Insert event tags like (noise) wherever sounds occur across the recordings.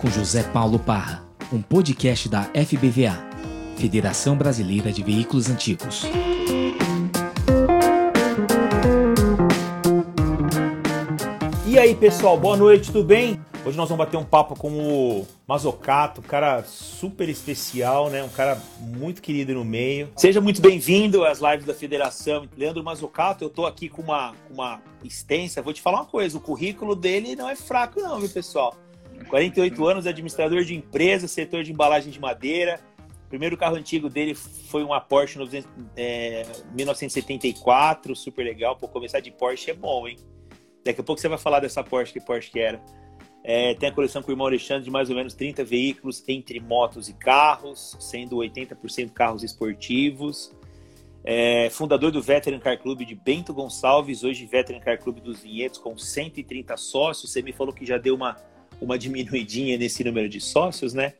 com José Paulo Parra, um podcast da FBVA, Federação Brasileira de Veículos Antigos. E aí, pessoal, boa noite, tudo bem? Hoje nós vamos bater um papo com o Mazocato, um cara super especial, né? Um cara muito querido no meio. Seja muito bem-vindo às lives da Federação. Leandro Mazocato, eu tô aqui com uma, uma extensa. Vou te falar uma coisa: o currículo dele não é fraco, não, viu, pessoal? 48 anos, administrador de empresa, setor de embalagem de madeira. O primeiro carro antigo dele foi uma Porsche 900, é, 1974, super legal. Pô, começar de Porsche é bom, hein? Daqui a pouco você vai falar dessa Porsche, que Porsche que era. É, tem a coleção com o irmão Alexandre de mais ou menos 30 veículos entre motos e carros, sendo 80% carros esportivos. É, fundador do Veteran Car Club de Bento Gonçalves, hoje Veteran Car Club dos Vinhedos, com 130 sócios. Você me falou que já deu uma, uma diminuidinha nesse número de sócios, né?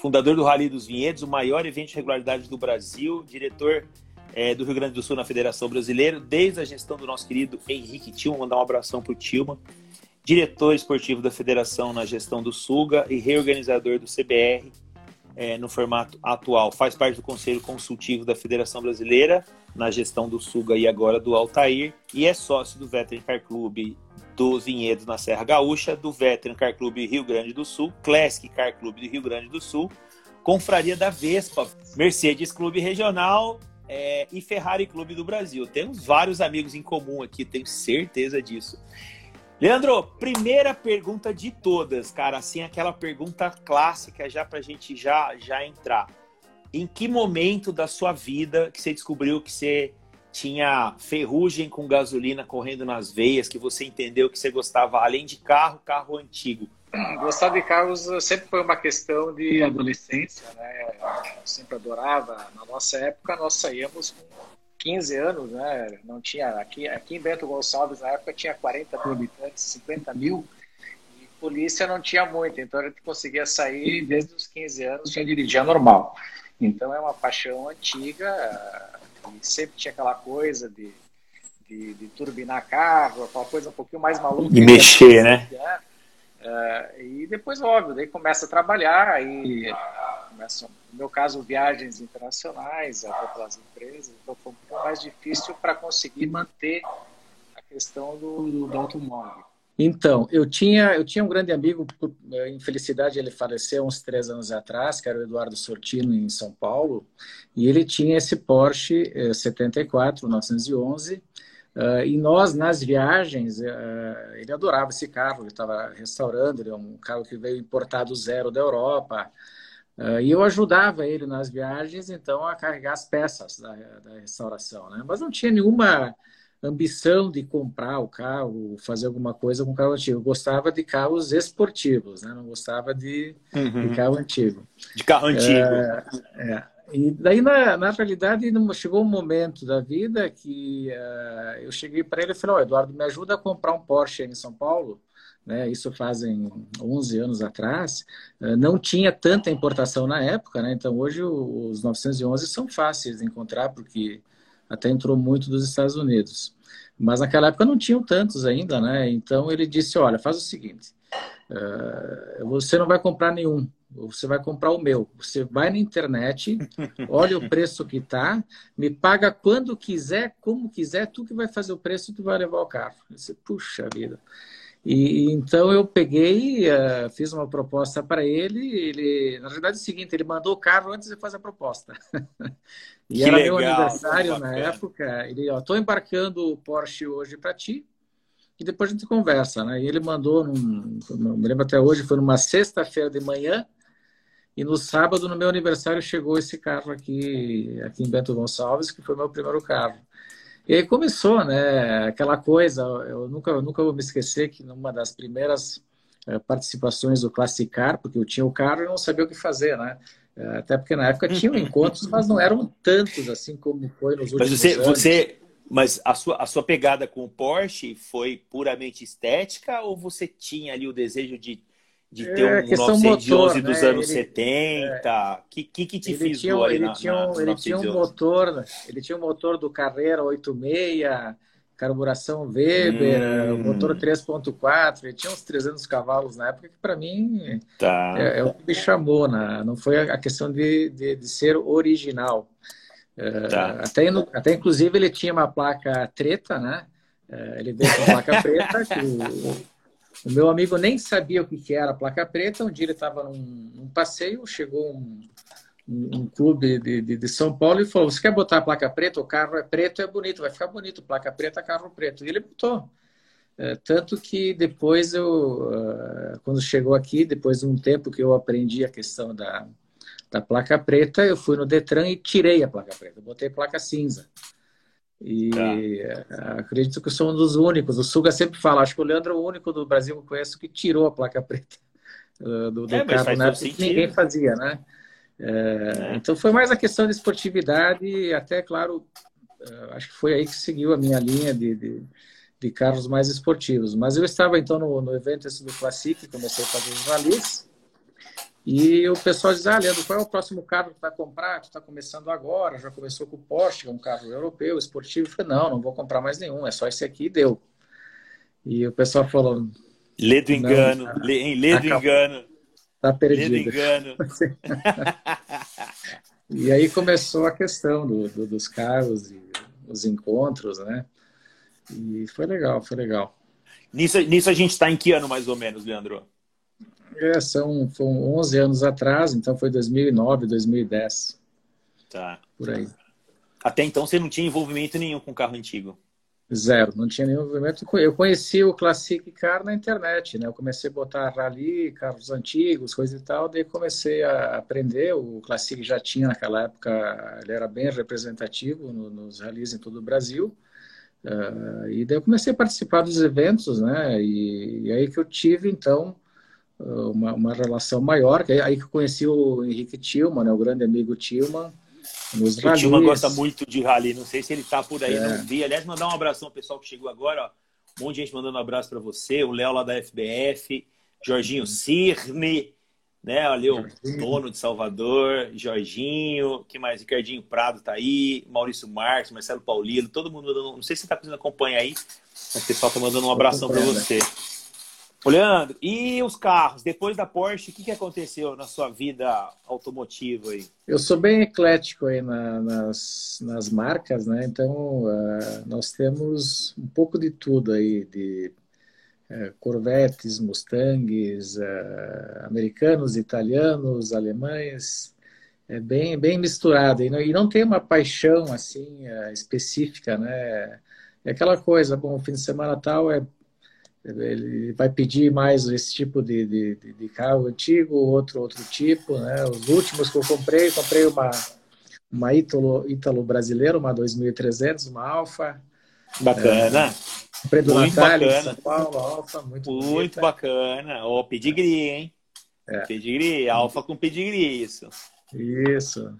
Fundador do Rally dos Vinhedos, o maior evento de regularidade do Brasil, diretor é, do Rio Grande do Sul na Federação Brasileira, desde a gestão do nosso querido Henrique Tilma, mandar um abração para o Tilma diretor esportivo da federação na gestão do Suga e reorganizador do CBR é, no formato atual. Faz parte do Conselho Consultivo da Federação Brasileira na gestão do Suga e agora do Altair e é sócio do Veteran Car Club dos Vinhedos na Serra Gaúcha, do Veteran Car Club Rio Grande do Sul, Classic Car Club do Rio Grande do Sul, Confraria da Vespa, Mercedes Clube Regional é, e Ferrari Clube do Brasil. Temos vários amigos em comum aqui, tenho certeza disso. Leandro, primeira pergunta de todas, cara, assim, aquela pergunta clássica já pra gente já, já entrar. Em que momento da sua vida que você descobriu que você tinha ferrugem com gasolina correndo nas veias, que você entendeu que você gostava, além de carro, carro antigo? (clears throat) Gostar de carros sempre foi uma questão de adolescência, né? Eu sempre adorava. Na nossa época, nós saíamos com 15 anos, né? Não tinha aqui, aqui em Bento Gonçalves na época tinha 40 mil habitantes, 50 mil e polícia não tinha muito, então a gente conseguia sair desde os 15 anos já dirigia normal. Então é uma paixão antiga sempre tinha aquela coisa de, de, de turbinar carro, aquela coisa um pouquinho mais maluca. E mexer, né? Uh, e depois, óbvio, daí começa a trabalhar, aí começam, no meu caso, viagens internacionais, até pelas empresas, então foi um pouco mais difícil para conseguir manter a questão do, do, do, automóvel. Então, eu tinha, eu tinha um grande amigo, por infelicidade ele faleceu uns três anos atrás, que era o Eduardo Sortino, em São Paulo, e ele tinha esse Porsche eh, 74, 911, Uh, e nós, nas viagens, uh, ele adorava esse carro, ele estava restaurando, ele é um carro que veio importado zero da Europa. Uh, e eu ajudava ele nas viagens, então, a carregar as peças da, da restauração. Né? Mas não tinha nenhuma ambição de comprar o carro, fazer alguma coisa com o carro antigo. Eu gostava de carros esportivos, né? não gostava de, uhum. de carro antigo. De carro antigo. é. E daí, na, na realidade, chegou um momento da vida que uh, eu cheguei para ele e falei, oh, Eduardo, me ajuda a comprar um Porsche em São Paulo. Né? Isso fazem 11 anos atrás. Uh, não tinha tanta importação na época, né? então hoje os 911 são fáceis de encontrar, porque até entrou muito dos Estados Unidos. Mas naquela época não tinham tantos ainda, né? Então ele disse, olha, faz o seguinte, uh, você não vai comprar nenhum, você vai comprar o meu. Você vai na internet, (laughs) olha o preço que tá, me paga quando quiser, como quiser, tu que vai fazer o preço e tu vai levar o carro. Você, puxa vida. E então eu peguei, uh, fiz uma proposta para ele. Ele, na verdade, é o seguinte: ele mandou o carro antes de fazer a proposta. (laughs) e que era legal, meu aniversário na época. Ele, ó, estou embarcando o Porsche hoje para ti e depois a gente conversa, né? E ele mandou, num, não me lembro até hoje, foi numa sexta-feira de manhã, e no sábado, no meu aniversário, chegou esse carro aqui, aqui em Bento Gonçalves, que foi meu primeiro carro. E aí começou, né? Aquela coisa, eu nunca, eu nunca vou me esquecer que numa das primeiras eh, participações do Classicar, porque eu tinha o carro e não sabia o que fazer, né? Até porque na época tinham (laughs) encontros, mas não eram tantos assim como foi nos últimos mas você, anos. Você, mas a sua, a sua pegada com o Porsche foi puramente estética ou você tinha ali o desejo de de ter é, um 911 motor, dos né? anos ele, 70? O que, que, que te ele fisgou tinha, ele na, tinha, na, ele tinha um motor, ele tinha um motor do Carrera 86, carburação Weber, hum. motor 3.4, ele tinha uns 300 cavalos na época, que para mim tá. é, é, o que me chamou, né? não foi a questão de, de, de ser original. É, tá. até, até inclusive ele tinha uma placa treta, né? É, ele veio com a placa (laughs) preta, que o, o, meu amigo nem sabia o que era a placa preta. Um dia ele estava num, num, passeio, chegou um, um clube de, de, de, São Paulo e falou: Você quer botar a placa preta? O carro é preto, é bonito, vai ficar bonito. Placa preta, carro preto. E ele botou. É, tanto que depois eu, uh, quando chegou aqui, depois de um tempo que eu aprendi a questão da, da placa preta, eu fui no Detran e tirei a placa preta, botei placa cinza. E tá. acredito que eu sou um dos únicos. O Suga sempre fala, acho que o Leandro é o único do Brasil que eu conheço que tirou a placa preta do, do é, carro, né? Que ninguém fazia, né? É, é. Então foi mais a questão de esportividade e até, claro, uh, acho que foi aí que seguiu a minha linha de, de, de carros mais esportivos. Mas eu estava então no, no evento esse do Classic, comecei a fazer os rallies e o pessoal diz, ah, Leandro, qual é o próximo carro que vai comprar? Tu está começando agora, já começou com o Porsche, que é um carro europeu, esportivo. Eu falei, não, não vou comprar mais nenhum, é só esse aqui e deu. E o pessoal falou... Lê do engano, tá, lê, lê do engano. Tá perdido. Engano. (laughs) e aí começou a questão do, do, dos carros e os encontros, né? E foi legal, foi legal. Nisso, nisso a gente está em que ano mais ou menos, Leandro? É, são, foram 11 anos atrás, então foi 2009, 2010. Tá. Por aí. Até então você não tinha envolvimento nenhum com carro antigo? Zero, não tinha nenhum envolvimento. Eu conheci o Classic Car na internet, né? Eu comecei a botar rally, carros antigos, coisa e tal, daí comecei a aprender. O Classic já tinha naquela época, ele era bem representativo no, nos rallies em todo o Brasil. Uh, e daí eu comecei a participar dos eventos, né? E, e aí que eu tive, então, uma, uma relação maior. Que aí que eu conheci o Henrique Tillman, né, o grande amigo Tillman. Nos o Tillman gosta muito de rally, não sei se ele está por aí, é. não vi. Aliás, mandar um abração ao pessoal que chegou agora, ó. um monte de gente mandando um abraço para você, o Léo lá da FBF, Jorginho Cirne, né? Olha o dono de Salvador, Jorginho, que mais? Ricardinho Prado tá aí, Maurício Marques, Marcelo Paulino, todo mundo mandando. Não sei se você tá conseguindo acompanhar aí, mas o pessoal tá mandando um abração para você. Leandro, e os carros? Depois da Porsche, o que, que aconteceu na sua vida automotiva aí? Eu sou bem eclético aí na, nas, nas marcas, né? Então, uh, nós temos um pouco de tudo aí, de uh, Corvettes, Mustangs, uh, americanos, italianos, alemães, é bem, bem misturado. E não, e não tem uma paixão, assim, específica, né? É aquela coisa, bom, o fim de semana tal é ele vai pedir mais esse tipo de, de, de, carro antigo, outro outro tipo, né? Os últimos que eu comprei, comprei uma uma Ítalo, Ítalo brasileira, uma 2300, uma Alfa. Bacana. É, comprei do muito Natália, bacana. São Paulo, Alfa, muito Muito bonita. bacana. Ó, oh, pedigree, hein? É. Pedigree, Alfa com pedigree, isso. Isso.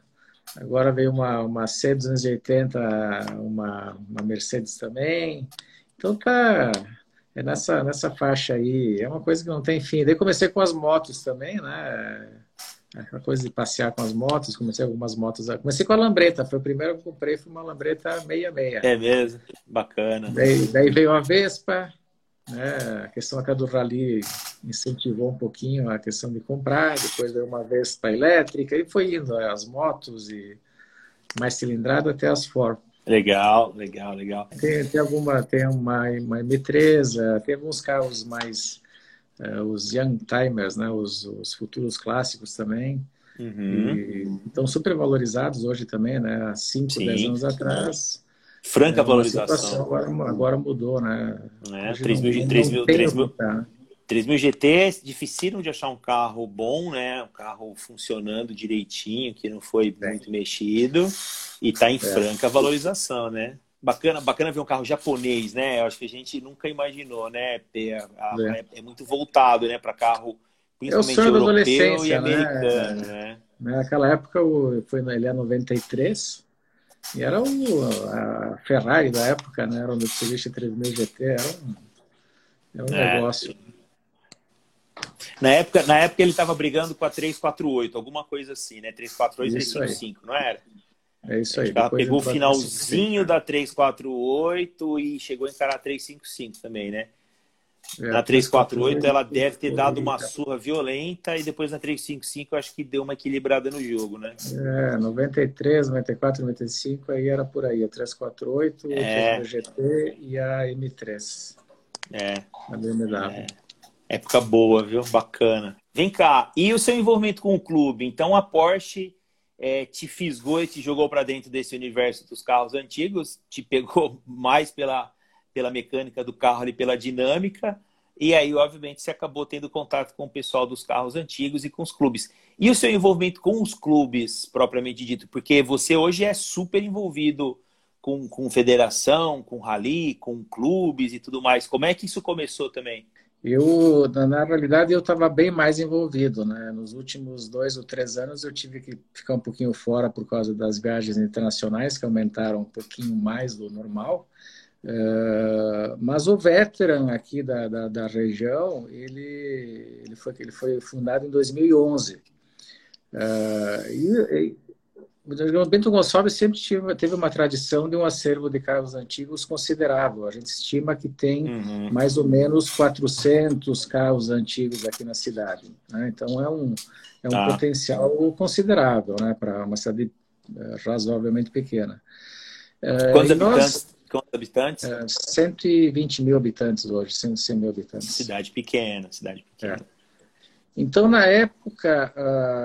Agora veio uma, uma C280, uma, uma Mercedes também. Então tá é nessa, nessa faixa aí. É uma coisa que não tem fim. Daí comecei com as motos também, né? Aquela coisa de passear com as motos, comecei algumas motos. Comecei com a Lambreta, foi o primeiro que eu comprei, foi uma Lambreta 66. É mesmo, bacana. Daí, daí veio a Vespa, né? A questão até do rally incentivou um pouquinho a questão de comprar, depois veio uma Vespa elétrica e foi indo as motos e mais cilindrada até as Ford. Legal, legal, legal. Tem, tem alguma, tem uma, uma M3, tem alguns carros mais, uh, os Young Timers, né, os, os futuros clássicos também. Uhum. E, estão super valorizados hoje também, né? Há 5, 10 anos atrás. Franca é, valorização. Agora, agora mudou, né? É, 3 mil, 3 mil, 3 mil, 3000 GT difícil de achar um carro bom, né? Um carro funcionando direitinho, que não foi é. muito mexido e está em é. franca valorização, né? Bacana, bacana ver um carro japonês, né? Eu acho que a gente nunca imaginou, né? É, é. é muito voltado, né, para carro principalmente europeu e né? americano, né? né? Naquela época foi ele é 93 e era o, a Ferrari da época, né? Era um Mitsubishi 3000 GT, era um, era um é. negócio. Na época, na época ele estava brigando com a 348, alguma coisa assim, né? 348 e 355, não era? É isso aí. Ela pegou o finalzinho da 348 e chegou a encarar a 355 também, né? É, na 348 ela deve ter dado uma surra violenta e depois na 355 eu acho que deu uma equilibrada no jogo, né? É, 93, 94, 95 aí era por aí, a 348, é. a GT e a M3. É. A BMW. É. Época boa, viu? Bacana. Vem cá, e o seu envolvimento com o clube? Então a Porsche é, te fisgou e te jogou para dentro desse universo dos carros antigos, te pegou (laughs) mais pela, pela mecânica do carro e pela dinâmica, e aí, obviamente, você acabou tendo contato com o pessoal dos carros antigos e com os clubes. E o seu envolvimento com os clubes, propriamente dito? Porque você hoje é super envolvido com, com federação, com rally, com clubes e tudo mais. Como é que isso começou também? Eu, na realidade, eu estava bem mais envolvido, né? Nos últimos dois ou três anos eu tive que ficar um pouquinho fora por causa das viagens internacionais que aumentaram um pouquinho mais do normal. Uh, mas o veteran aqui da, da, da, região, ele, ele, foi, ele foi fundado em 2011. Uh, e, o Bento Gonçalves sempre tive, teve uma tradição de um acervo de carros antigos considerável. A gente estima que tem uhum. mais ou menos 400 carros antigos aqui na cidade. Né? Então é um, é um ah. potencial considerável né? para uma cidade eh, razoavelmente pequena. Eh, quantos habitantes? Quantos habitantes? 120 mil habitantes hoje, 100 mil habitantes. Cidade pequena, cidade pequena. É. Então, na época,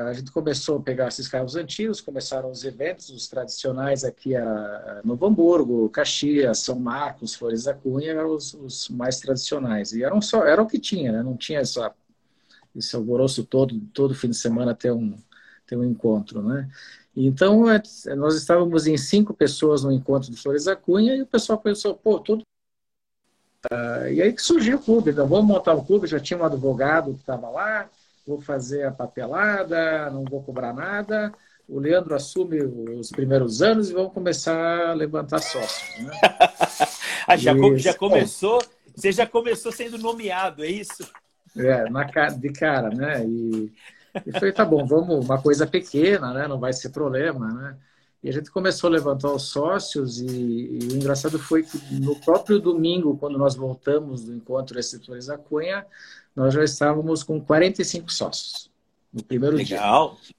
a gente começou a pegar esses carros antigos, começaram os eventos, os tradicionais aqui ah, Novo Hamburgo, Caxias, São Marcos, Flores da Cunha, eram os, os mais tradicionais. E eram só, era o que tinha, né? não tinha essa, esse alvoroço todo, todo fim de semana ter um, ter um encontro, né? Então, é, nós estávamos em cinco pessoas no encontro de Flores da Cunha e o pessoal pensou, pô, tudo Uh, e aí que surgiu o clube, então vamos montar o clube, já tinha um advogado que estava lá, vou fazer a papelada, não vou cobrar nada. O Leandro assume os primeiros anos e vamos começar a levantar sócios. Né? (laughs) ah, já, já começou, você já começou sendo nomeado, é isso? É, na, de cara, né? E, e foi, tá bom, vamos, uma coisa pequena, né? Não vai ser problema, né? E a gente começou a levantar os sócios e, e, o engraçado foi que no próprio domingo, quando nós voltamos do encontro Receptores da Cunha, nós já estávamos com 45 sócios no primeiro Legal. dia.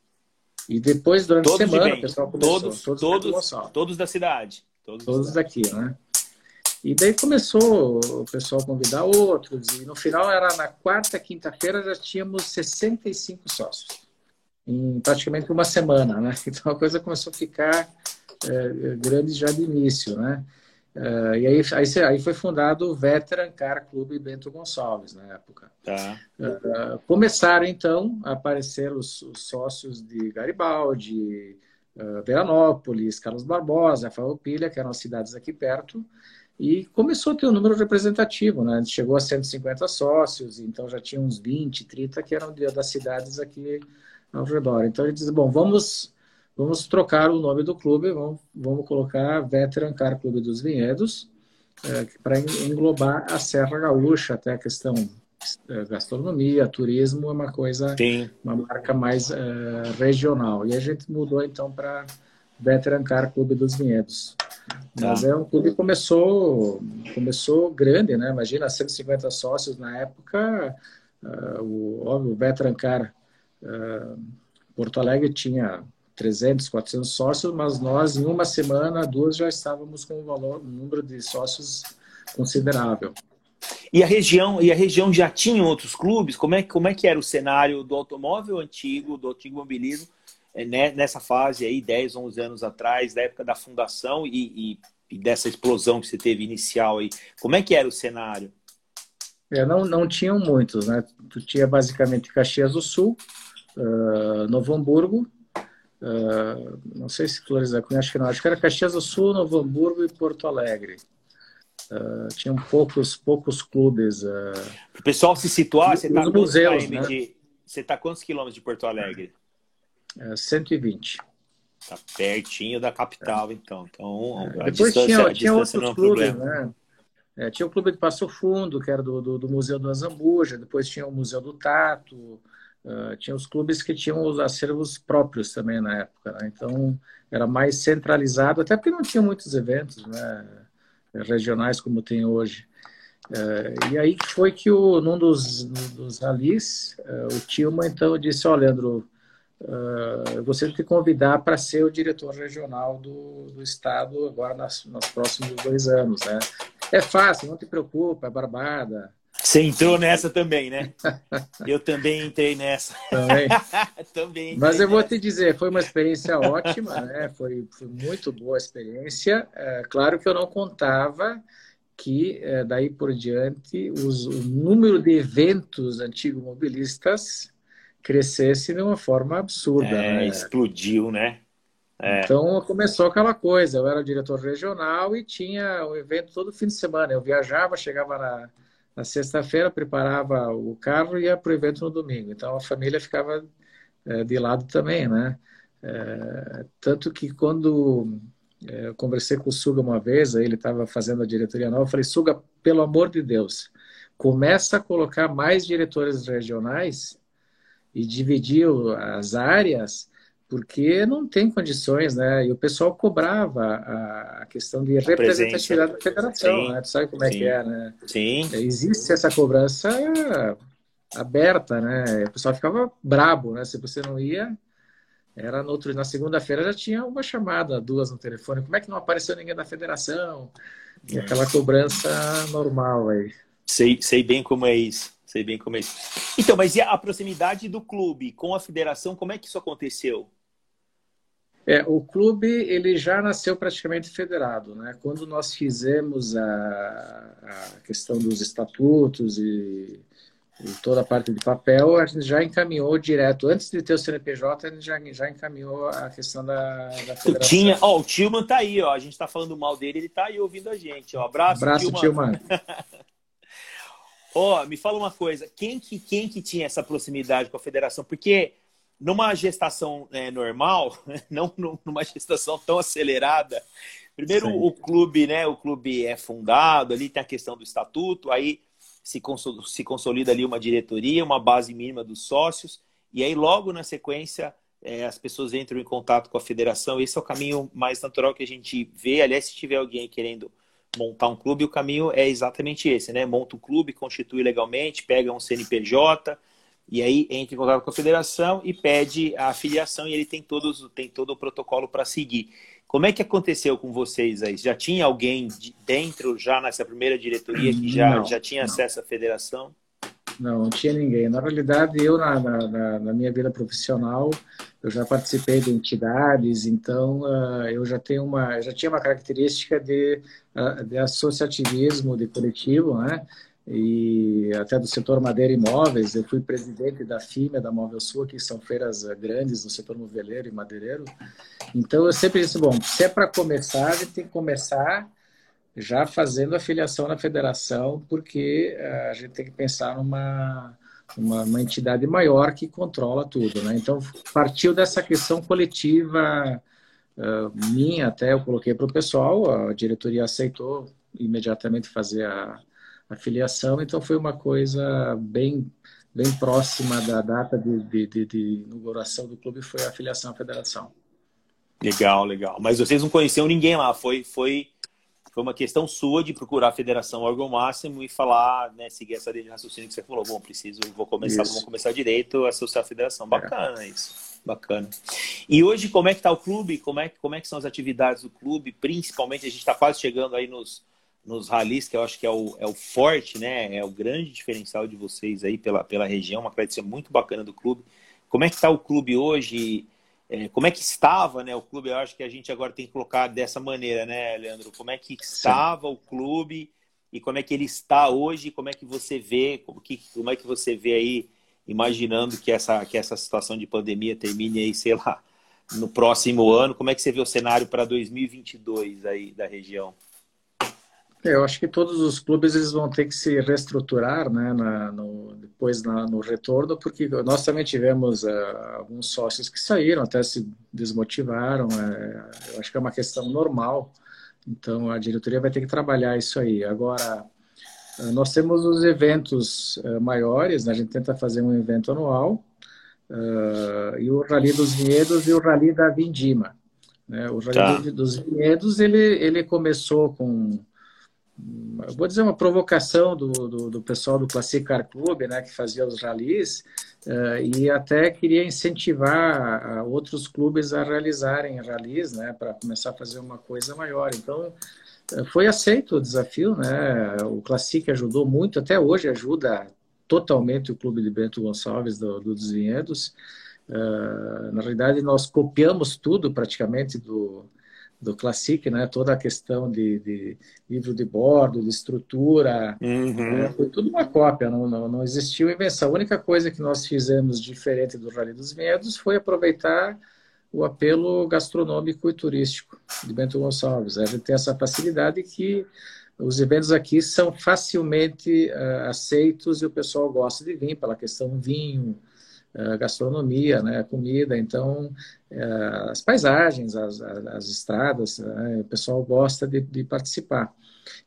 E depois, durante todos a semana, o pessoal começou. Todos, todos, todos, todos da cidade. Todos, todos daqui, né? E daí começou o pessoal a convidar outros. E no final, era na quarta, quinta-feira, já tínhamos 65 sócios. Em praticamente uma semana, né? (laughs) Então a coisa começou a ficar é, grande já de início, né? Uh, e aí, aí, aí, foi fundado o Veteran Car Clube Bento Gonçalves, na época. Tá. Uh, começaram, então, a aparecer os, os sócios de Garibaldi, uh, Veranópolis, Carlos Barbosa, Farroupilha, que eram cidades aqui perto, e começou a ter um número representativo, né? Chegou a 150 sócios, então já tinha uns 20, 30 que eram das cidades aqui ao redor. Então ele diz, bom, vamos Vamos trocar o nome do clube, vamos, vamos colocar Veteran Car Clube dos Vinhedos, é, para englobar a Serra Gaúcha, até a questão é, gastronomia, turismo, é uma coisa, Sim. uma marca mais é, regional. E a gente mudou então para Veteran Car Clube dos Vinhedos. Tá. Mas é um clube que começou, começou grande, né? Imagina, 150 sócios na época, uh, o, óbvio, o Veteran Car uh, Porto Alegre tinha 300, 400 sócios, mas nós, em uma semana, duas, já estávamos com um valor, um número de sócios considerável. E a região, e a região já tinha outros clubes? Como é, como é que era o cenário do automóvel antigo, do antigo mobilismo, é, né, nessa fase aí, 10, 11 anos atrás, da época da fundação e, e, e, dessa explosão que você teve inicial aí? Como é que era o cenário? É, não, não tinham muitos, né? Tu tinha basicamente Caxias do Sul, uh, Novo Hamburgo, Uh, não sei se Flores da Cunha, acho que não. Acho que era Caxias do Sul, Novo Hamburgo e Porto Alegre. Uh, tinham poucos, poucos clubes. Uh, o pessoal se situar, você está quantos, né? de, você tá quantos quilômetros de Porto Alegre? Uh, 120. Tá pertinho da capital, é. então. então é. Depois tinha, tinha outros é clubes, né? É, tinha o clube de Passo Fundo, que era do, do, do Museu do Azambuja, depois tinha o Museu do Tato, uh, tinha os clubes que tinham os acervos próprios também na época. Né? Então, era mais centralizado, até porque não tinha muitos eventos né? regionais como tem hoje. Uh, e aí foi que o, num dos, dos ralis, uh, o Tilma então disse, ó, oh, Leandro, eu gostaria de te convidar para ser o diretor regional do, do estado agora nas, nos próximos dois anos, né? É fácil, não te preocupa, é barbada. Você entrou nessa também, né? Eu também entrei nessa. Também. (laughs) também Mas eu nessa. vou te dizer, foi uma experiência ótima, né? Foi, foi muito boa a experiência. É, claro que eu não contava que é, daí por diante os, o número de eventos antigos mobilistas crescesse de uma forma absurda. É, né? Explodiu, né? É. Então começou aquela coisa, eu era diretor regional e tinha um evento todo fim de semana. Eu viajava, chegava na, na sexta-feira, preparava o carro e ia para o evento no domingo. Então a família ficava é, de lado também, né? É, tanto que quando é, eu conversei com o Suga uma vez, ele estava fazendo a diretoria nova, eu falei, Suga, pelo amor de Deus, começa a colocar mais diretores regionais e dividir as áreas, porque não tem condições, né? E o pessoal cobrava a, questão de representatividade da federação, Sim. né? Tu sabe como é Sim. que é, né? Sim. Existe essa cobrança aberta, né? O pessoal ficava brabo, né? Se você não ia, era no outro, na segunda-feira já tinha uma chamada, duas no telefone. Como é que não apareceu ninguém da federação? E aquela cobrança normal aí. Sei, sei bem como é isso. Sei bem como é isso. Então, mas e a proximidade do clube com a federação, como é que isso aconteceu? É, o clube ele já nasceu praticamente federado, né? Quando nós fizemos a, a questão dos estatutos e, e, toda a parte de papel, a gente já encaminhou direto, antes de ter o CNPJ, a gente já, já encaminhou a questão da, da federação. Tinha, ó, o Tilman tá aí, ó, a gente tá falando mal dele, ele tá aí ouvindo a gente, ó. Abraço, Abraço Tilman. Tilman. (laughs) Ó, oh, me fala uma coisa, quem que, quem que tinha essa proximidade com a federação? Porque numa gestação é, normal, (laughs) não numa gestação tão acelerada, primeiro Sim. o clube, né? O clube é fundado, ali tem a questão do estatuto, aí se, se consolida ali uma diretoria, uma base mínima dos sócios, e aí logo na sequência é, as pessoas entram em contato com a federação. Esse é o caminho mais natural que a gente vê. Aliás, se tiver alguém querendo montar um clube, o caminho é exatamente esse, né? Monta um clube, constitui legalmente, pega um CNPJ e aí entra em contato com a federação e pede a afiliação e ele tem todos tem todo o protocolo para seguir. Como é que aconteceu com vocês aí? Já tinha alguém dentro já nessa primeira diretoria que já, não, já tinha não. acesso à federação? Não, não tinha ninguém. Na realidade, eu, na, na, na, minha vida profissional, eu já participei de entidades, então uh, eu já tenho uma, já tinha uma característica de, uh, de associativismo, de coletivo, né? E até do setor madeira e imóveis, eu fui presidente da FIMA, da Móvel Sul, que são feiras ah, grandes no setor moveleiro e madeireiro. Então eu sempre disse, bom, se é para começar, a gente tem que começar já fazendo a filiação na federação, porque uh, a gente tem que pensar numa uma, uma, entidade maior que controla tudo, né? Então partiu dessa questão coletiva uh, minha, até eu coloquei para o pessoal, a diretoria aceitou imediatamente fazer a, a filiação, então foi uma coisa bem bem próxima da data de, de, de, de inauguração do clube foi a filiação à federação. Legal, legal. Mas vocês não conheciam ninguém lá, foi foi foi uma questão sua de procurar a federação órgão máximo e falar, né, seguir essa linha de raciocínio que você falou, bom, preciso, vou começar, vou começar direito, associar a federação. Bacana é. isso. Bacana. E hoje, como é que está o clube? Como é, como é que são as atividades do clube? Principalmente, a gente está quase chegando aí nos, nos ralis, que eu acho que é o, é o forte, né? É o grande diferencial de vocês aí pela, pela região, uma tradição muito bacana do clube. Como é que está o clube hoje? É, como é que estava né, o clube? Eu acho que a gente agora tem que colocar dessa maneira, né, Leandro? Como é que estava Sim. o clube e como é que ele está hoje? Como é que você vê? Como, que, como é que você vê aí, imaginando que essa, que essa situação de pandemia termine aí, sei lá, no próximo ano? Como é que você vê o cenário para 2022 aí da região? É, eu acho que todos os clubes eles vão ter que se reestruturar né, na, no, depois na, no retorno, porque nós também tivemos uh, alguns sócios que saíram, até se desmotivaram. É, eu acho que é uma questão normal, então a diretoria vai ter que trabalhar isso aí. Agora, uh, nós temos os eventos uh, maiores, né, a gente tenta fazer um evento anual, uh, e o Rally dos Vinhedos e o Rally da Vindima. Né? O Rally tá. dos Vinhedos ele, ele começou com vou dizer uma provocação do, do, do, pessoal do Classic Car Club, né, que fazia os ralis, uh, e até queria incentivar outros clubes a realizarem ralis, né, para começar a fazer uma coisa maior. Então, uh, foi aceito o desafio, né, o Classic ajudou muito, até hoje ajuda totalmente o clube de Bento Gonçalves do, do dos Vinhedos. Uh, na realidade, nós copiamos tudo praticamente do, do Classic, né? Toda a questão de, de livro de bordo, de estrutura, uhum. é, foi tudo uma cópia, não, não, não existiu invenção. A única coisa que nós fizemos diferente do Rally dos Vinhedos foi aproveitar o apelo gastronômico e turístico de Bento Gonçalves. A gente tem essa facilidade que os eventos aqui são facilmente uh, aceitos e o pessoal gosta de vir pela questão vinho, uh, gastronomia, né, comida. Então, uh, as paisagens, as, as, as estradas, né, o pessoal gosta de, de, participar.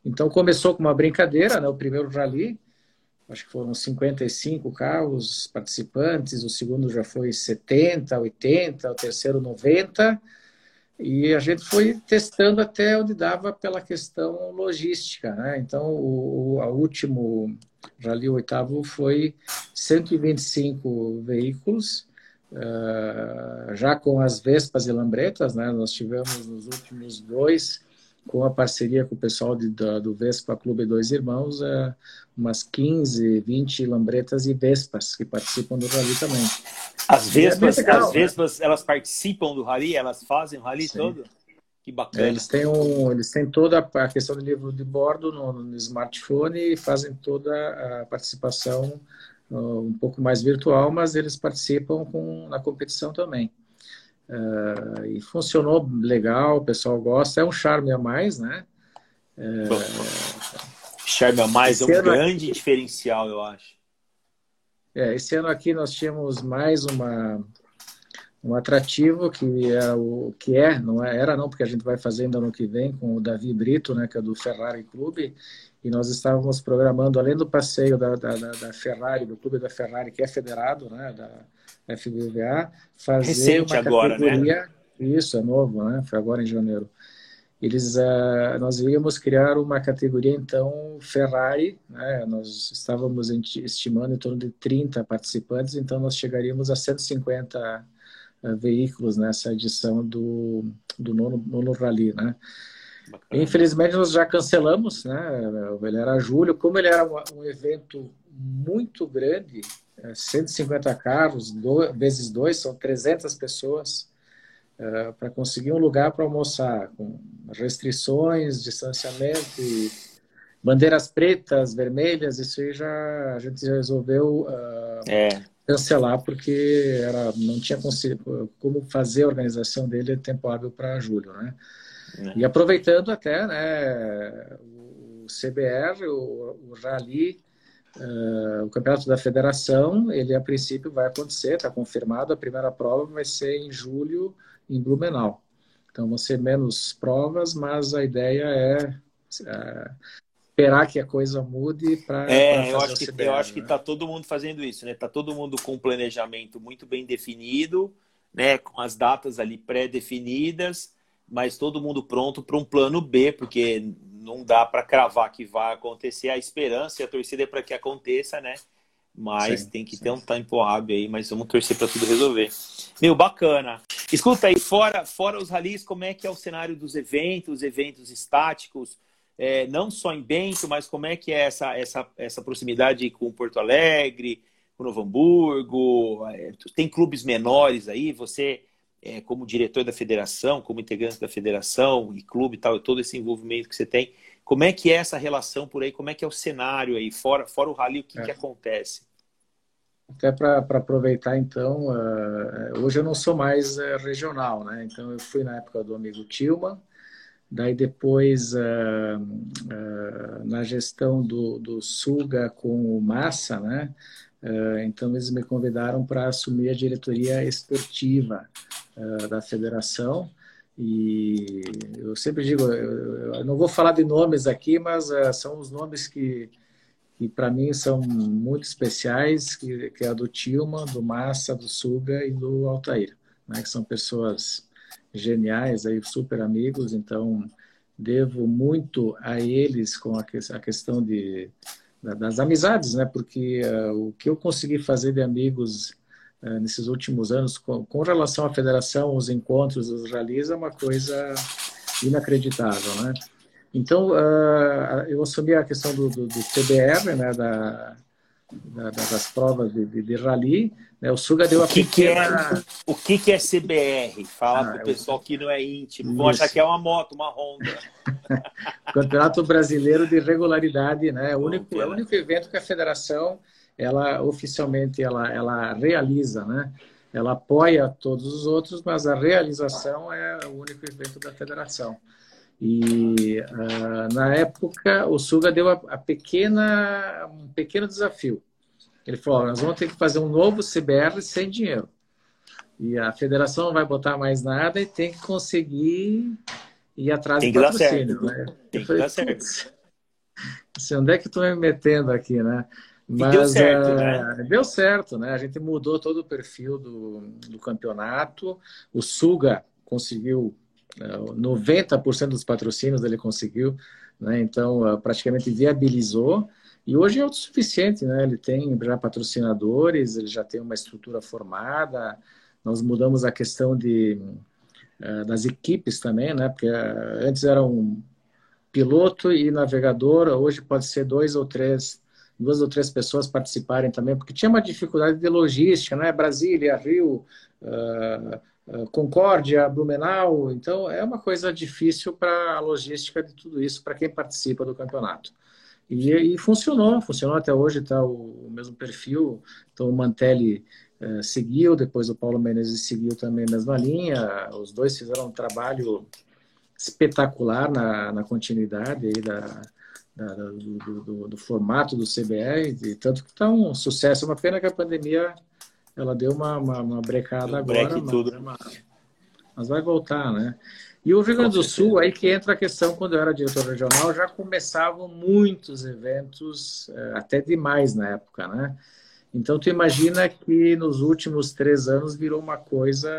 Então, começou com uma brincadeira, né, o primeiro rally, acho que foram 55 carros participantes, o segundo já foi 70, 80, o terceiro 90, e a gente foi testando até onde dava pela questão logística. Né? Então, o, o último Rally oitavo foi 125 veículos, uh, já com as Vespas e Lambretas. Né? Nós tivemos nos últimos dois, com a parceria com o pessoal de, do, do Vespa Clube Dois Irmãos, uh, umas 15, 20 Lambretas e Vespas que participam do Rally também. As Vespas, é as Vespas elas participam do Rally? Elas fazem o Rally Sim. todo? Que bacana. É, eles, têm um, eles têm toda a questão do livro de bordo no, no smartphone e fazem toda a participação uh, um pouco mais virtual, mas eles participam com, na competição também. Uh, e funcionou legal, o pessoal gosta. É um charme a mais, né? É... Charme a mais é um grande diferencial, eu acho. É, esse ano aqui nós tínhamos mais uma, um atrativo que é o que é, não é, era não, porque a gente vai fazer ainda no que vem com o Davi Brito, né, que é do Ferrari Clube, e nós estávamos programando, além do passeio da, da, da Ferrari, do Clube da Ferrari, que é federado, né, da FBVA, fazer Recente uma agora, né? categoria, isso, é novo, né, foi agora em janeiro, eles uh, nós iríamos criar uma categoria então Ferrari né? nós estávamos estimando em torno de 30 participantes então nós chegaríamos a 150 uh, eh, veículos nessa edição do, do nono, nono rally né Bacana. infelizmente nós já cancelamos né ele era julho como ele era um, evento muito grande 150 eh, carros do, vezes dois são 300 pessoas uh, para conseguir um lugar para almoçar, com restrições, distanciamento e bandeiras pretas, vermelhas, isso aí já a gente já resolveu uh, é. cancelar porque era, não tinha como fazer a organização dele em tempo hábil para julho, né? É. E aproveitando até, né, o CBR, o, o Rally, uh, o campeonato da federação, ele a princípio vai acontecer, está confirmado, a primeira prova vai ser em julho em Blumenau. Então vão ser menos provas, mas a ideia é, é esperar que a coisa mude para. É, eu acho, que, CBR, eu acho né? que está todo mundo fazendo isso, né? Está todo mundo com um planejamento muito bem definido, né? Com as datas ali pré-definidas, mas todo mundo pronto para um plano B, porque não dá para cravar que vai acontecer. A esperança e a torcida é para que aconteça, né? Mas sim, tem que sim. ter um tempo hábil aí, mas vamos torcer para tudo resolver. Meu, bacana. Escuta aí, fora, fora os ralis, como é que é o cenário dos eventos, eventos estáticos, é, não só em Bento, mas como é que é essa, essa, essa proximidade com Porto Alegre, com Novo Hamburgo? É, tem clubes menores aí, você é, como diretor da federação, como integrante da federação e clube e tal, todo esse envolvimento que você tem, como é que é essa relação por aí? Como é que é o cenário aí? Fora, fora o rally, o que, é. que acontece? Até para aproveitar, então, uh, hoje eu não sou mais uh, regional, né? Então, eu fui na época do amigo Tilman, daí depois, uh, na gestão do, do Suga com o Massa, né? então, eles me convidaram para assumir a diretoria esportiva da federação. E eu sempre digo, eu, não vou falar de nomes aqui, mas são os nomes que que para mim são muito especiais, que, que é a do Tilman, do Massa, do Suga e do Altair, né? que são pessoas geniais, aí, super amigos, então devo muito a eles com a, a questão de, das amizades, né? porque uh, o que eu consegui fazer de amigos nesses últimos anos com, com, relação à federação, os encontros, os ralis, é uma coisa inacreditável, né? Então, uh, eu assumi a questão do, do, do TBR, né, da, da, das provas de, de, de rally. Né? O Suga deu a o que pequena... Que é, o que, que é CBR? Fala ah, para o pessoal que não é íntimo. Isso. Vão achar que é uma moto, uma Honda. (laughs) Campeonato Brasileiro de Regularidade, né? O único, é o único evento que a federação, ela oficialmente, ela, ela realiza, né? Ela apoia todos os outros, mas a realização é o único evento da federação. E uh, na época o Suga deu a, a, pequena, um pequeno desafio. Ele falou: nós vamos ter que fazer um novo CBR sem dinheiro. E a federação não vai botar mais nada e tem que conseguir ir atrás tem do patrocínio. Né? Tem que falei, dar certo. (laughs) Assim, onde é que estou me metendo aqui, né? Mas, deu certo, uh, né? Deu certo, né? A gente mudou todo o perfil do, do campeonato. O Suga conseguiu 90% dos patrocínios ele conseguiu, né? então ah, praticamente viabilizou. E hoje é autossuficiente, né? ele tem já patrocinadores, ele já tem uma estrutura formada. Nós mudamos a questão de, uh, das equipes também, né? porque uh, antes era um piloto e navegador, hoje pode ser dois ou três duas ou três pessoas participarem também, porque tinha uma dificuldade de logística, né? Brasília, Rio, uh, Concórdia, Blumenau. Então, é uma coisa difícil para a logística de tudo isso, para quem participa do campeonato. E, e funcionou, funcionou até hoje, está o, o, mesmo perfil. Então, o Mantelli eh, seguiu, depois o Paulo Menezes seguiu também a mesma linha. Os dois fizeram um trabalho espetacular na, na continuidade aí da, da do, do, do, formato do CBR, e tanto que está um sucesso. É uma pena que a pandemia ela deu uma, uma, uma brecada agora, mas, tudo. É uma, mas vai voltar, né? E o Rio Grande do Sul, aí que entra a questão, quando eu era diretor regional, já começavam muitos eventos, é, até demais na época, né? Então, tu imagina que nos últimos três anos virou uma coisa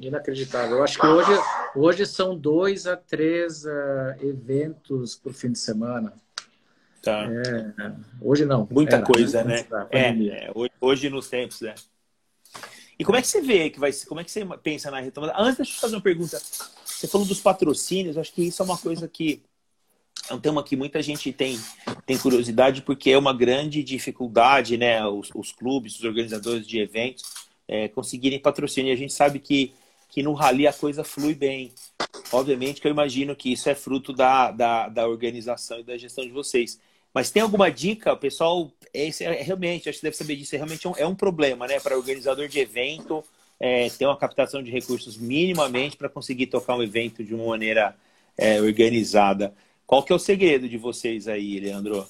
inacreditável. Eu acho que hoje, hoje são dois a três uh, eventos por fim de semana. Tá. É, hoje não. Muita era, coisa, né? É, é, hoje, hoje nos tempos, né? E como é que você vê que vai como é que você pensa na retomada? Antes, deixa eu fazer uma pergunta. Você falou dos patrocínios, acho que isso é uma coisa que é um tema que muita gente tem, tem curiosidade, porque é uma grande dificuldade, né? Os, os clubes, os organizadores de eventos é, conseguirem patrocínio. E a gente sabe que, que no rally a coisa flui bem. Obviamente que eu imagino que isso é fruto da, da, da organização e da gestão de vocês. Mas tem alguma dica? Pessoal, esse é, realmente, acho que deve saber disso, é realmente um, é um problema, né? Para organizador de evento, é, ter uma captação de recursos minimamente para conseguir tocar um evento de uma maneira é, organizada. Qual que é o segredo de vocês aí, Leandro?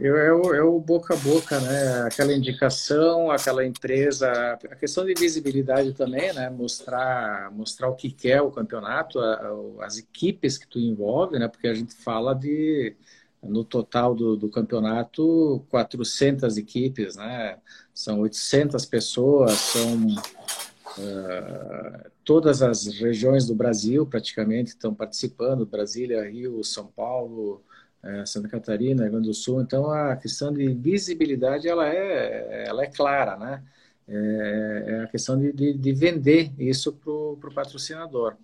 É o, é o boca a boca, né? Aquela indicação, aquela empresa, a questão de visibilidade também, né? Mostrar, mostrar o que quer o campeonato, as equipes que tu envolve, né? Porque a gente fala de no total do, do campeonato, 400 equipes, né? São 800 pessoas, são uh, todas as regiões do Brasil praticamente estão participando, Brasília, Rio, São Paulo, uh, Santa Catarina, Rio Grande do Sul. Então a questão de visibilidade ela é, ela é clara, né? É, é a questão de, de, de vender isso para o patrocinador.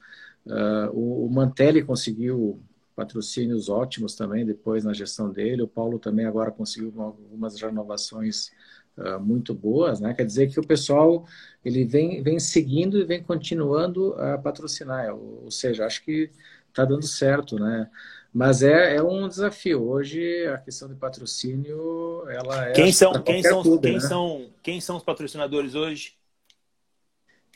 Uh, o, o Mantelli conseguiu patrocínios ótimos também depois na gestão dele. O Paulo também agora conseguiu algumas renovações uh, muito boas, né? Quer dizer que o pessoal ele vem, vem seguindo e vem continuando a patrocinar. Ou, ou seja, acho que está dando certo, né? Mas é, é um desafio. Hoje a questão de patrocínio ela é quem são quem são clube, quem né? são quem são os patrocinadores hoje?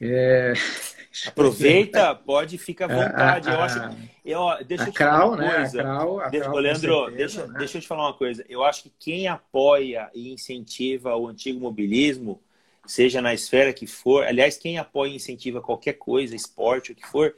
É... (laughs) Aproveita, (laughs) pode, fica à vontade. eu acho. Eu, deixa eu te falar uma né? coisa. A deixa, Leandro, certeza, deixa, né? deixa eu te falar uma coisa. Eu acho que quem apoia e incentiva o antigo mobilismo, seja na esfera que for, aliás, quem apoia e incentiva qualquer coisa, esporte, o que for,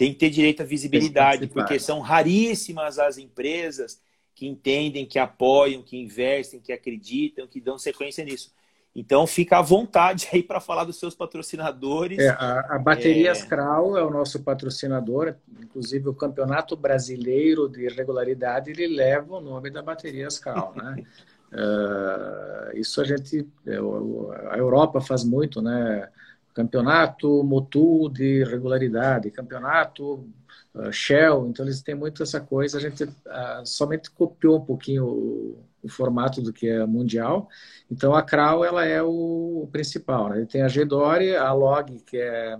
tem que ter direito à visibilidade, porque são raríssimas as empresas que entendem, que apoiam, que investem, que acreditam, que dão sequência nisso. Então, fica à vontade aí para falar dos seus patrocinadores. É, a, a Baterias é... É o nosso patrocinador, inclusive o Campeonato Brasileiro de Regularidade, ele leva o nome da Baterias Kral, né? uh, (laughs) isso a gente, é, a Europa faz muito, né? Campeonato Motu de regularidade, campeonato uh, Shell, então eles têm muito essa coisa, a gente uh, somente copiou um pouquinho o, o formato do que é mundial. Então a CRAL ela é o, principal. Né? Tem a GDORI, a LOG, que é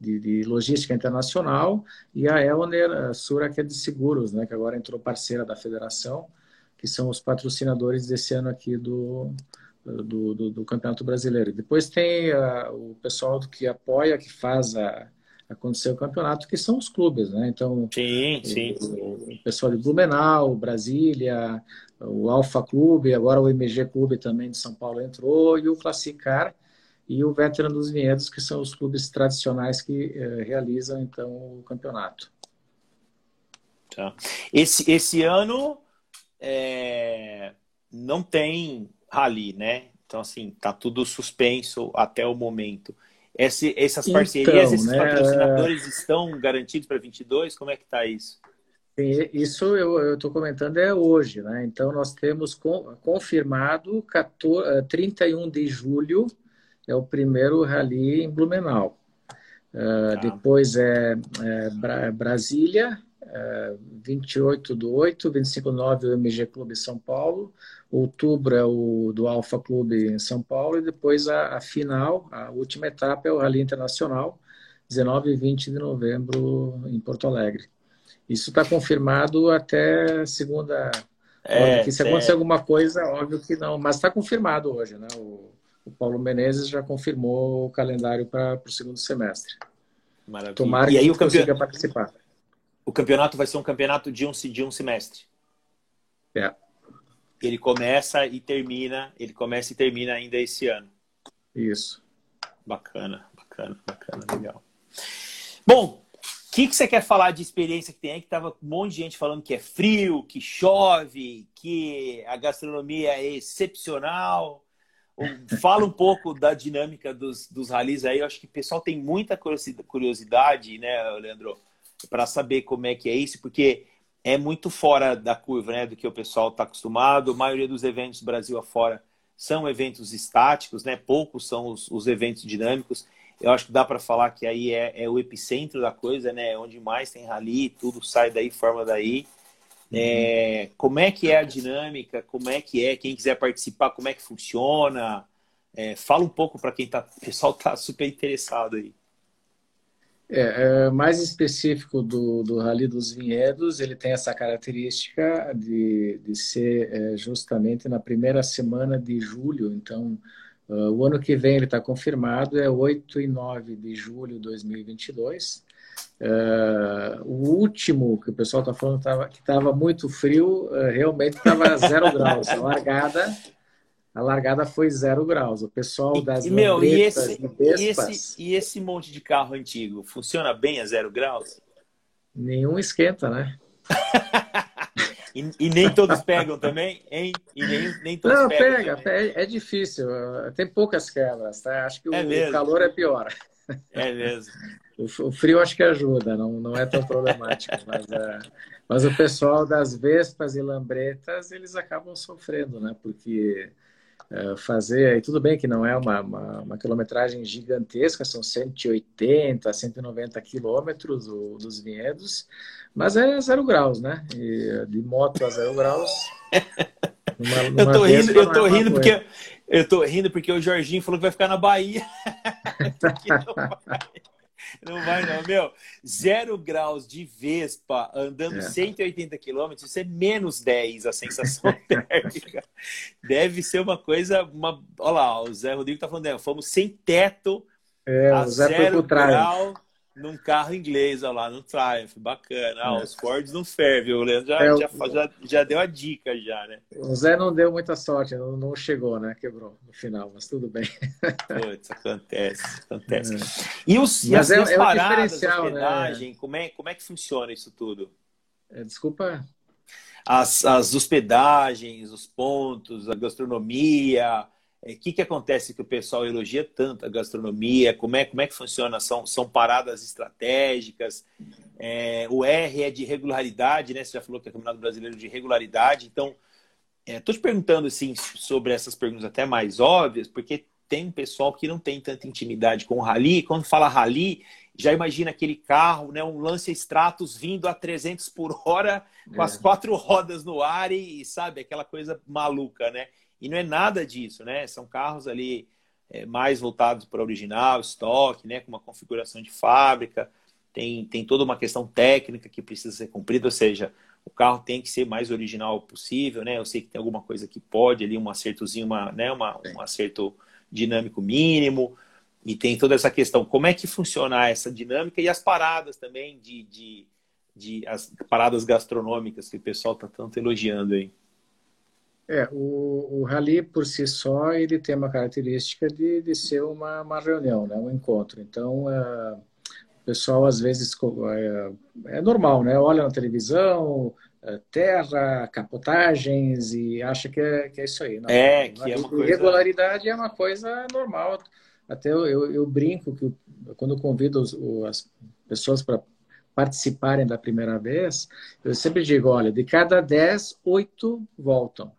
de, de, logística internacional, e a Elner a Sura, que é de seguros, né? que agora entrou parceira da federação, que são os patrocinadores desse ano aqui do, do, do, do Campeonato Brasileiro. Depois tem a, o pessoal que apoia, que faz a, acontecer o campeonato, que são os clubes, né? Então, sim, sim. O, o pessoal de Blumenau, Brasília, o Alfa Clube, agora o MG Clube também de São Paulo entrou, e o Classicar e o Veteran dos Vinhedos, que são os clubes tradicionais que eh, realizam então o campeonato. Tá. Esse, esse ano é, não tem rally, né? Então, assim, tá tudo suspenso até o momento. Esse, essas parcerias, então, esses né? patrocinadores estão garantidos para 22? Como é que tá isso? Isso eu estou comentando é hoje, né? Então nós temos com, confirmado 14, 31 eh, de julho é o primeiro rally em Blumenau. Uh, Depois é, é Bra Brasília, uh, 28 do 8, 25 do 9 o MG Clube São Paulo, outubro é o do Alfa Clube em São Paulo e depois a, a final, a última etapa é o Rally Internacional, 19 e 20 de novembro em Porto Alegre. Isso está confirmado até segunda. É, que se é. acontecer alguma coisa, óbvio que não, mas está confirmado hoje, né? O, o, Paulo Menezes já confirmou o calendário para o segundo semestre. Maravilha. Tomara e aí que o consiga participar. O campeonato vai ser um campeonato de um, de um semestre. É. Ele começa e termina, ele começa e termina ainda esse ano. Isso. Bacana, bacana, bacana, legal. Bom, que, que você quer falar de experiência que tem aí? Que tava um monte de gente falando que é frio, que chove, que a gastronomia é excepcional. Fala um pouco da dinâmica dos, dos ralis aí. Eu acho que o pessoal tem muita curiosidade, né, Leandro, para saber como é que é isso, porque é muito fora da curva, né, do que o pessoal está acostumado. A maioria dos eventos Brasil afora são eventos estáticos, né? Poucos são os, os eventos dinâmicos eu acho que dá para falar que aí é, é, o epicentro da coisa, né? É onde mais tem rally, tudo sai daí, forma daí. É, como é que é a dinâmica? Como é que é? Quem quiser participar, como é que funciona? É, fala um pouco para quem tá, o (laughs) pessoal tá super interessado aí. É, é, mais específico do, do Rally dos Vinhedos, ele tem essa característica de, de ser é, justamente na primeira semana de julho, então Uh, o ano que vem ele está confirmado, é 8 e 9 de julho de 2022. Uh, o último que o pessoal está falando tava, que estava muito frio, uh, realmente estava zero graus. Largada, a largada foi zero graus. O pessoal das e, meu, e esse, e, esse, e esse monte de carro antigo funciona bem a zero graus? Nenhum esquenta, né? (laughs) E, e, nem todos pegam também, hein? E nem, nem todos Não, pegam. pega, é, é, difícil. Tem poucas quebras, tá? Acho que o, é o calor é pior. É mesmo. (laughs) O, frio acho que ajuda, não, não é tão problemático. (laughs) mas, é, mas o pessoal das Vespas e Lambretas, eles acabam sofrendo, né? Porque fazer, aí tudo bem que não é uma, uma, uma, quilometragem gigantesca, são 180, 190 quilômetros dos vinhedos, mas é zero graus, né? E de moto a zero graus. Numa, (laughs) numa eu tô rindo, eu tô rindo porque eu tô rindo porque o Jorginho falou que vai ficar na Bahia. (laughs) (laughs) não, vai, não meu. Zero graus de Vespa andando é. 180 quilômetros, isso é menos 10 a sensação (laughs) térmica. Deve ser uma coisa. Uma... Olha lá, o Zé Rodrigo tá falando, fomos sem teto é, a zero grau num carro inglês, olha lá, no Triumph, bacana. Ah, é. os Fords não fervem, o Leandro já, é, já, já, já, deu a dica já, né? O Zé não deu muita sorte, não, não chegou, né? Quebrou no final, mas tudo bem. Putz, acontece, acontece. É. E, os, e as, é, as é paradas, hospedagem, né? como, é, como é que funciona isso tudo? É, desculpa? as, as hospedagens, os pontos, a gastronomia, o é, que, que acontece que o pessoal elogia tanto a gastronomia? Como é, como é que funciona? São, são paradas estratégicas? É, o R é de regularidade, né? Você já falou que é Campeonato Brasileiro de regularidade. Então, estou é, te perguntando assim, sobre essas perguntas até mais óbvias, porque tem um pessoal que não tem tanta intimidade com o rally. Quando fala rally, já imagina aquele carro, né, um Lancia Stratos vindo a 300 por hora, com é. as quatro rodas no ar e, sabe, aquela coisa maluca, né? E não é nada disso, né? São carros ali é, mais voltados para original, estoque, né, com uma configuração de fábrica. Tem, tem toda uma questão técnica que precisa ser cumprida, ou seja, o carro tem que ser mais original possível, né? Eu sei que tem alguma coisa que pode ali, um acertozinho, uma, né, uma, um acerto dinâmico mínimo, e tem toda essa questão, como é que funciona essa dinâmica e as paradas também de, de, de as paradas gastronômicas que o pessoal está tanto elogiando aí. É, o, o rally por si só ele tem uma característica de, de ser uma, uma reunião, né, um encontro. Então, é, o pessoal às vezes é, é, normal, né? Olha na televisão, é, terra, capotagens e acha que é, que é isso aí. Não, é, que é uma coisa... Regularidade é uma coisa normal até eu, eu, eu brinco que quando eu convido os, as pessoas para participarem da primeira vez, eu sempre digo, olha, de cada dez, oito voltam.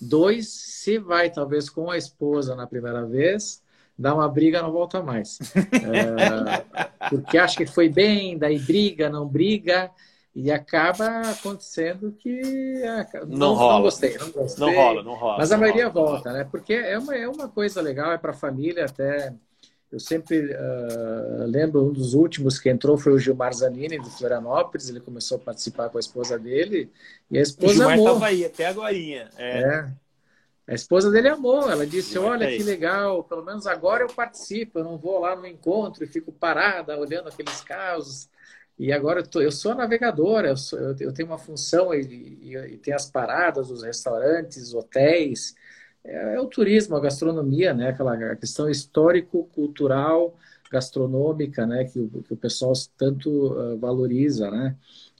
Dois, se vai talvez com a esposa na primeira vez, dá uma briga, não volta mais. (laughs) é, porque acha que foi bem, daí briga, não briga, e acaba acontecendo que ah, não, não, rola. não gostei, não gostei. Não rola, não rola. Mas a maioria rola, volta, né? Porque é uma, é uma coisa legal, é para a família até. Eu sempre uh, lembro um dos últimos que entrou foi o Gilmar Zanini, de Florianópolis. Ele começou a participar com a esposa dele. E a esposa. O Gilmar estava aí até agora. É. é. A esposa dele amou. Ela disse: Olha que legal, pelo menos agora eu participo. Eu não vou lá no encontro e fico parada olhando aqueles casos. E agora eu, tô, eu sou navegadora, eu, sou, eu, eu, tenho uma função e, e, e, tem as paradas, os restaurantes, hotéis. É, é, o turismo, a gastronomia, né? Aquela questão histórico-cultural, gastronômica, né? Que, que o pessoal tanto uh, valoriza, né?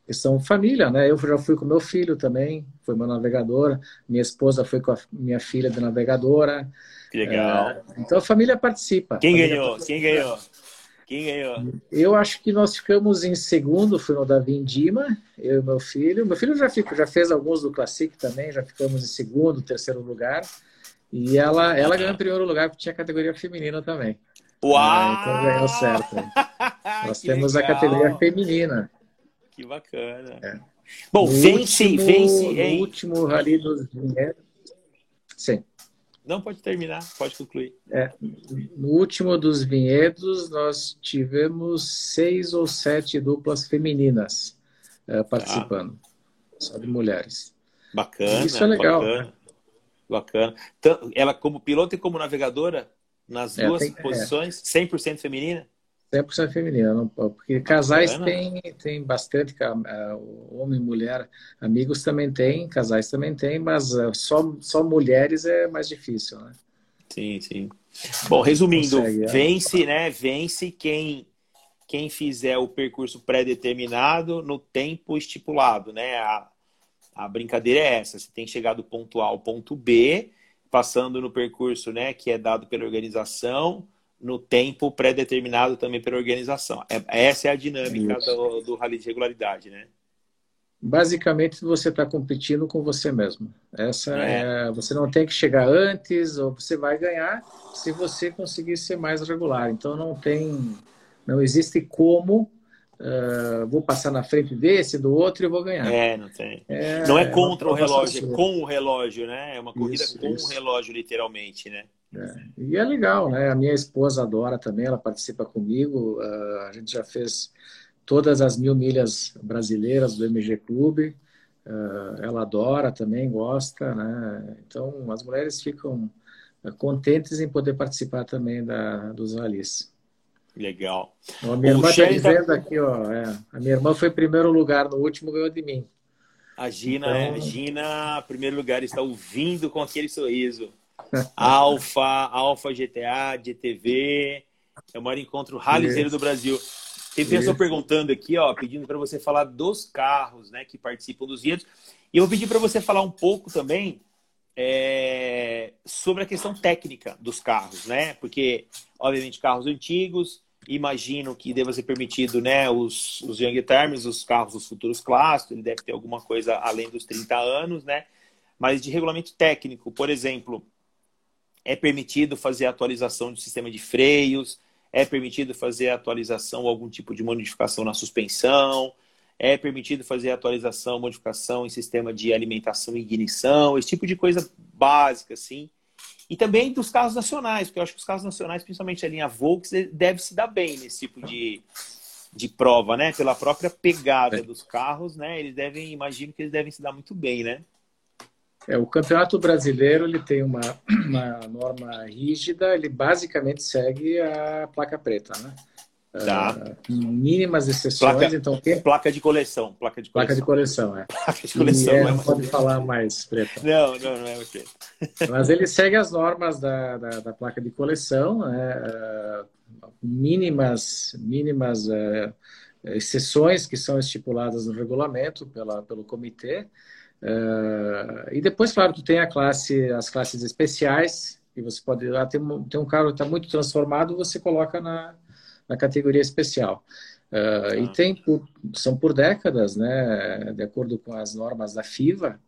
Questão família, né? Eu já fui com meu filho também, foi uma navegadora. Minha esposa foi com a minha filha de navegadora. Que legal. É, então a família participa. Quem família ganhou? Participa. Quem ganhou? Quem ganhou? Eu acho que nós ficamos em segundo, foi no Davi Indima, eu e meu filho. Meu filho já, fico, já fez alguns do Classic também, já ficamos em segundo, terceiro lugar. E ela, ela ganhou em primeiro lugar, porque tinha categoria feminina também. Uau! É, então ganhou certo. (laughs) Nós temos legal. a categoria feminina. Que bacana. É. Bom, no vence, último, vence. No último rally dos Sim. Não, pode terminar, pode concluir. É, no último dos vinhedos, nós tivemos seis ou sete duplas femininas uh, participando, ah. só de mulheres. Bacana. Isso é legal. Bacana. Bacana. Então, ela, como piloto e como navegadora, nas é, duas tem, posições, é. 100% feminina? 100% feminina, porque casais tem, tem bastante, homem e mulher, amigos também tem, casais também tem, mas eh, só, só mulheres é mais difícil, né? Sim, sim. Bom, resumindo, Consegue, é. vence, né? Vence quem quem fizer o percurso pré-determinado no tempo estipulado, né? A, a brincadeira é essa, você tem que chegar do ponto A ao ponto B, passando no percurso, né, que é dado pela organização, no tempo pré-determinado também pela organização. É, essa é a dinâmica do, do rally de regularidade, né? Basicamente, você está competindo com você mesmo. Essa é. é. Você não tem que chegar antes, ou você vai ganhar se você conseguir ser mais regular. Então, não tem, não existe como Uh, vou passar na frente desse, do outro e vou ganhar. É, não tem. É, não é contra é o relógio, é com o relógio, né? É uma corrida isso, com o relógio, literalmente, né? É. E é legal, né? A minha esposa adora também, ela participa comigo. Uh, a gente já fez todas as mil milhas brasileiras do MG Clube. Uh, ela adora também, gosta, né? Então, as mulheres ficam contentes em poder participar também da, dos ralis. Legal. a minha o irmã está dizendo tá... aqui, ó, é, a minha irmã foi em primeiro lugar no último, ganhou de mim. A Gina, então... é, Gina, primeiro lugar, está ouvindo com aquele sorriso. (laughs) Alfa, Alfa GTA, GTV, é o maior encontro ralizeiro do Brasil. Tem pessoa perguntando aqui, ó, pedindo para você falar dos carros, né, que participam dos vídeos. E eu vou pedir para você falar um pouco também é, sobre a questão técnica dos carros, né? Porque, obviamente, carros antigos, imagino que deva ser permitido, né, os, os Young Terms, os carros dos futuros clássicos, ele deve ter alguma coisa além dos 30 anos, né? Mas de regulamento técnico, por exemplo, é permitido fazer atualização do sistema de freios, é permitido fazer atualização algum tipo de modificação na suspensão, é permitido fazer atualização, modificação em sistema de alimentação e ignição, esse tipo de coisa básica, assim. E também dos carros nacionais, porque eu acho que os carros nacionais, principalmente a linha Volks, deve se dar bem nesse tipo de, de prova, né? Pela própria pegada é. dos carros, né? Eles devem, imagino que eles devem se dar muito bem, né? É, o Campeonato Brasileiro ele tem uma, uma norma rígida, ele basicamente segue a placa preta, né? Tá. Uh, mínimas exceções, placa, então placa de coleção, placa de coleção. Placa de coleção, é. (laughs) Placa de coleção. é, não pode falar mais preta. Não, não, não é mais (laughs) preta. Mas ele segue as normas da, da, da placa de coleção, né? uh, mínimas, mínimas uh, exceções que são estipuladas no regulamento pela, pelo comitê. Uh, e depois, claro, tu tem a classe, as classes especiais, e você pode lá tem, tem um carro que está muito transformado, você coloca na, na categoria especial. Uh, E tem por, são por décadas, né, de acordo com as normas da FIVA,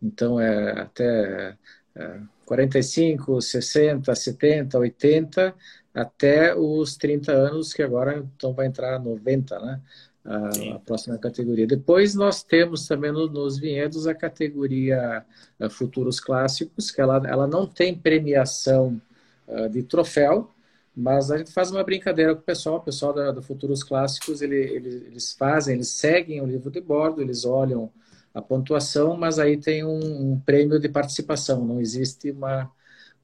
então é até é, 45, 60, 70, 80, até os 30 anos, que agora então vai entrar 90, né? A, a, próxima categoria. Depois nós temos também no, nos vinhedos a categoria uh, Futuros Clássicos, que ela, ela não tem premiação uh, de troféu, mas a gente faz uma brincadeira com o pessoal, o pessoal da, Futuros Clássicos, ele, ele, eles fazem, eles seguem o livro de bordo, eles olham a pontuação, mas aí tem um, um, prêmio de participação, não existe uma,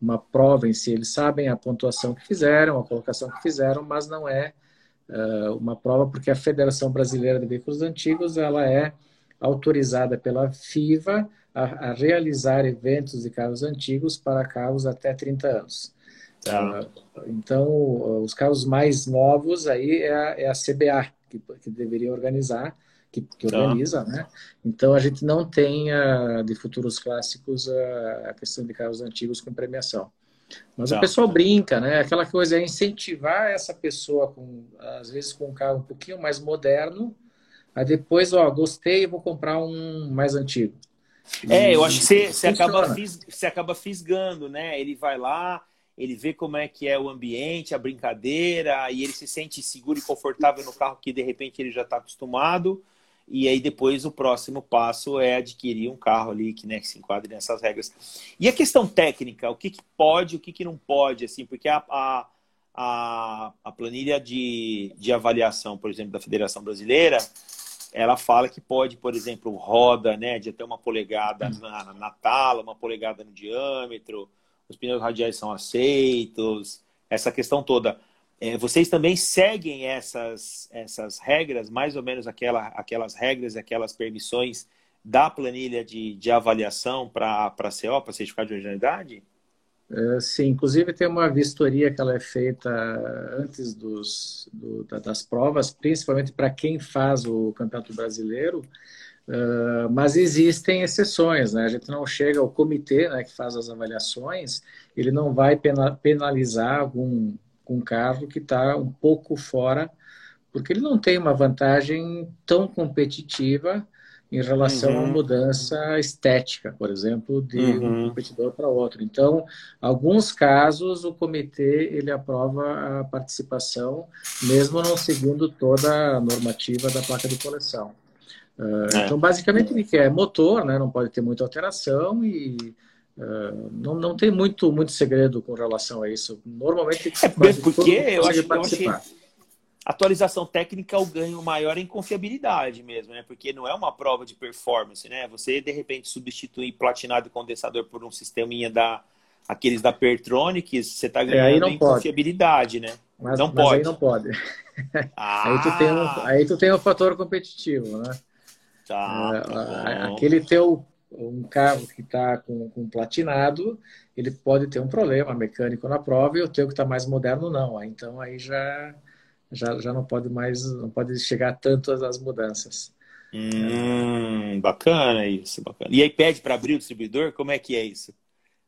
uma prova em si. Eles sabem a pontuação que fizeram, a colocação que fizeram, mas não é uh, uma prova, porque a Federação Brasileira de Veículos Antigos ela é autorizada pela FIVA a, a realizar eventos de carros antigos para carros até 30 anos. Tá. Então, os carros mais novos aí é a, é a CBA que, que, deveria organizar, que, que tá. organiza, né? Então, a gente não tem a, de futuros clássicos a, a, questão de carros antigos com premiação. Mas tá. o pessoal brinca, né? Aquela coisa é incentivar essa pessoa, com, às vezes com um carro um pouquinho mais moderno, aí depois, ó, gostei, vou comprar um mais antigo. É, eu acho que você, você, acaba, você acaba fisgando, né? Ele vai lá, ele vê como é que é o ambiente, a brincadeira, e ele se sente seguro e confortável no carro que de repente ele já está acostumado. E aí depois o próximo passo é adquirir um carro ali que, né, que se enquadre nessas regras. E a questão técnica, o que, que pode, o que, que não pode, assim, porque a, a, a, a planilha de, de avaliação, por exemplo, da Federação Brasileira, ela fala que pode, por exemplo, roda né, de até uma polegada na, na tala, uma polegada no diâmetro, os pneus radiais são aceitos, essa questão toda. É, vocês também seguem essas, essas regras, mais ou menos aquela, aquelas regras, aquelas permissões da planilha de, de avaliação para a CO, para certificado de originalidade? É, sim, inclusive tem uma vistoria que ela é feita antes dos, do, das provas, principalmente para quem faz o Campeonato Brasileiro, Uh, mas existem exceções, né? A gente não chega ao comitê né, que faz as avaliações, ele não vai penalizar algum, algum carro que está um pouco fora, porque ele não tem uma vantagem tão competitiva em relação uhum. à mudança estética, por exemplo, de uhum. um competidor para outro. Então, alguns casos o comitê ele aprova a participação, mesmo não seguindo toda a normativa da placa de coleção. É. Então, basicamente, ele quer motor, né? não pode ter muita alteração e uh, não, não tem muito, muito segredo com relação a isso. Normalmente, é porque eu acho, eu acho que atualização técnica é o ganho maior em confiabilidade mesmo, né? Porque não é uma prova de performance, né? Você, de repente, substituir platinado e condensador por um sisteminha da aqueles da Pertronics, você está é, ganhando é, em pode. confiabilidade, né? Mas, não mas pode. aí não pode. Ah. (laughs) aí, tu tem um, aí tu tem um fator competitivo, né? Tá, tá aquele teu um carro que está com, com, platinado, ele pode ter um problema mecânico na prova e o teu que está mais moderno não. Então aí já já, já não pode mais, não pode chegar tanto as mudanças. Hum, bacana isso, bacana. E aí pede para abrir o distribuidor? Como é que é isso?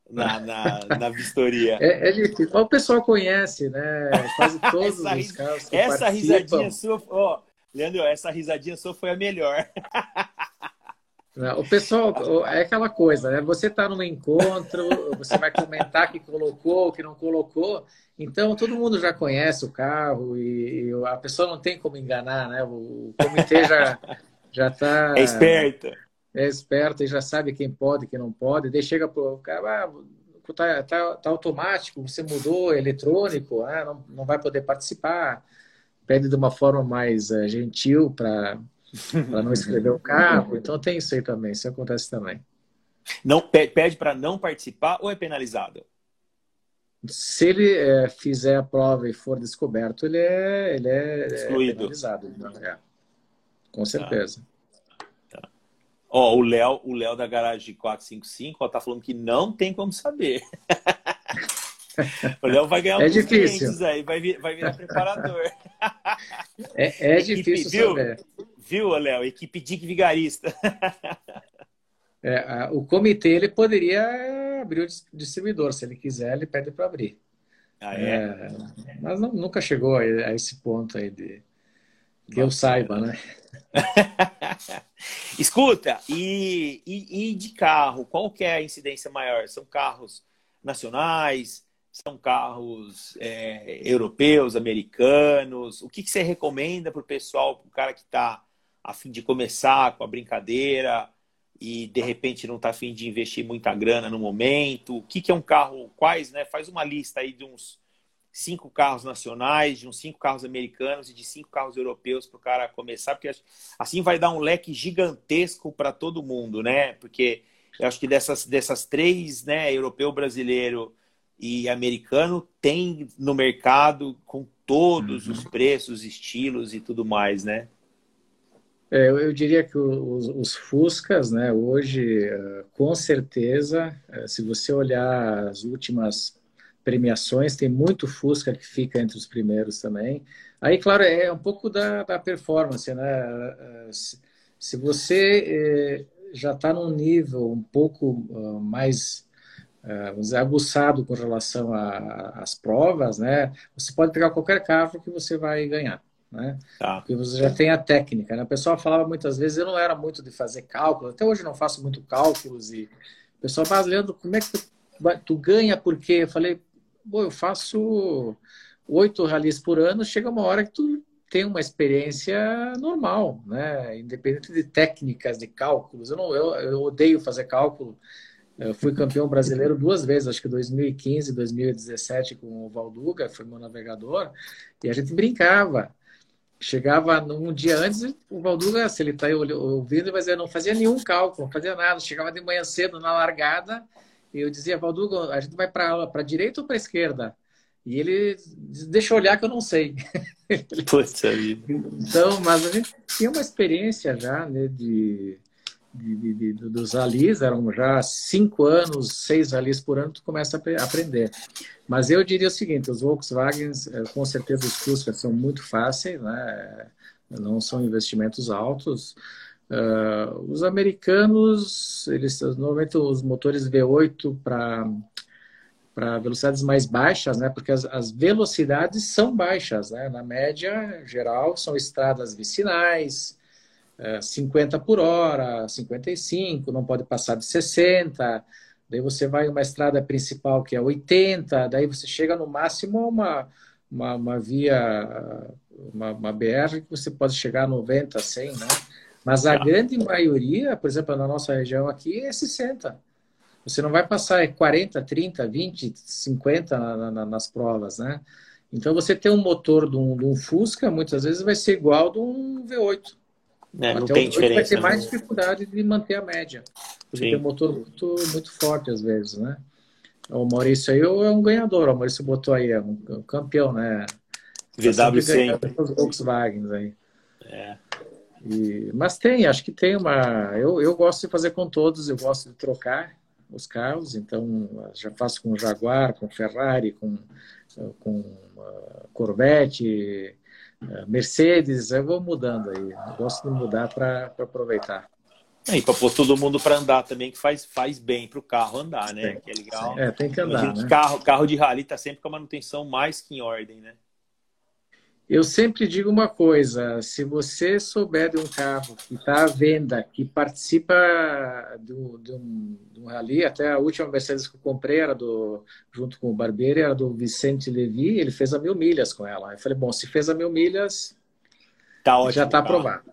Na, (laughs) na, na vistoria. É, é difícil. o pessoal conhece, né? Quase (laughs) todos essa, os carros Essa participam. risadinha sua, ó, Leandro, essa risadinha sua foi a melhor. (laughs) O pessoal, é aquela coisa, né? Você está num encontro, você vai comentar que colocou, que não colocou, então todo mundo já conhece o carro e, a pessoa não tem como enganar, né? O comitê já já está é esperto, é esperto e já sabe quem pode, quem não pode. Daí chega pro cara, ah, tá, tá, tá automático, você mudou, é eletrônico, ah, não, não vai poder participar. Pede de uma forma mais uh, gentil para (laughs) não escrever o carro. Então tem isso aí também, isso acontece também. Não pede para não participar ou é penalizado? Se ele é, fizer a prova e for descoberto, ele é, ele é, é Excluído. é penalizado. Então, é. Com certeza. Tá. Tá. Ó, o Léo, o Léo da garagem 455, ó, tá falando que não tem como saber. (laughs) (laughs) o Léo vai ganhar é difícil. aí, vai, vir, vai virar preparador. É, é difícil viu? saber. Viu, Léo? Equipe Dick Vigarista. (laughs) É, o comitê ele poderia abrir o distribuidor, se ele quiser, ele pede para abrir. Ah, é? é? mas não, nunca chegou a, a, esse ponto aí de que eu saiba, né? (laughs) Escuta, e, e, e, de carro, qual que é a incidência maior? São carros nacionais? São carros é, europeus, americanos? O que, que você recomenda para o pessoal, para o cara que está a fim de começar com a brincadeira e de repente não está a fim de investir muita grana no momento? O que, que é um carro? Quais, né? Faz uma lista aí de uns cinco carros nacionais, de uns cinco carros americanos e de cinco carros europeus para o cara começar, porque assim vai dar um leque gigantesco para todo mundo, né? Porque eu acho que dessas, dessas três, né, europeu, brasileiro e americano, tem no mercado com todos uhum. os preços, estilos e tudo mais, né? É, eu, eu, diria que os, os, Fuscas, né, hoje, eh, com certeza, eh, se você olhar as últimas premiações, tem muito Fusca que fica entre os primeiros também. Aí, claro, é um pouco da, da performance, né? Se, se você eh, já está num nível um pouco uh, mais uh, aguçado com relação às provas, né? Você pode pegar qualquer carro que você vai ganhar. Né? Tá. Porque você já tem a técnica. Né? O pessoal falava muitas vezes, eu não era muito de fazer cálculo, até hoje não faço muito cálculos. E o pessoal, mas Leandro, como é que tu, tu ganha? Porque eu falei, Bom, eu faço oito ralis por ano, chega uma hora que tu tem uma experiência normal, né? Independente de técnicas, de cálculos. Eu, não, eu, eu odeio fazer cálculo. Eu fui campeão brasileiro duas vezes, acho que 2015 e 2017 com o Valduga, foi meu navegador, e a gente brincava. Chegava um dia antes, o Valduga, se ele está ouvindo, vai dizer, não fazia nenhum cálculo, não fazia nada. Chegava de manhã cedo na largada, e eu dizia, Valdugo, a gente vai para aula para direita ou para esquerda? E ele deixa eu olhar que eu não sei. Puxa vida. Então, mas a gente tinha uma experiência já né, de, de, de, dos alis, eram já cinco anos, seis alis por ano, tu começa a aprender. Mas eu diria o seguinte, os Volkswagen, eh, com certeza os custos são muito fáceis, né? não são investimentos altos, Uh, os americanos, eles normalmente os motores V8 para para velocidades mais baixas, né? Porque as, as, velocidades são baixas, né? Na média geral são estradas vicinais, 50 por hora, 55, não pode passar de 60. Daí você vai em uma estrada principal que é 80, daí você chega no máximo a uma, uma, uma via, uma, uma BR que você pode chegar a 90, 100, né? Mas a grande maioria, por exemplo, na nossa região aqui, é 60. Você não vai passar 40, 30, 20, 50 na, na, nas provas, né? Então, você ter um motor de um, de um, Fusca, muitas vezes vai ser igual de um V8. É, não Até tem diferença. vai ter mais dificuldade de manter a média. Porque Sim. tem um motor muito, muito forte, às vezes, né? O Maurício aí é um ganhador. O Maurício botou aí, é um, campeão, né? VW sempre. Volkswagen aí. É. E, mas tem, acho que tem uma. Eu, eu gosto de fazer com todos, eu gosto de trocar os carros, então já faço com Jaguar, com Ferrari, com, com uh, Corvette, Mercedes, eu vou mudando aí. Eu gosto de mudar para aproveitar. E para pôr todo mundo para andar também, que faz, faz bem para o carro andar, né? Sim. Que é legal. É, tem que andar. Né? Carro, carro de rally está sempre com a manutenção mais que em ordem, né? Eu sempre digo uma coisa: se você souber de um carro que está à venda, que participa do, de, um, de um rally, até a última Mercedes que eu comprei era do, junto com o Barbeiro, era do Vicente Levi, ele fez a mil milhas com ela. Eu falei: bom, se fez a mil milhas, tá ótimo, já está aprovado.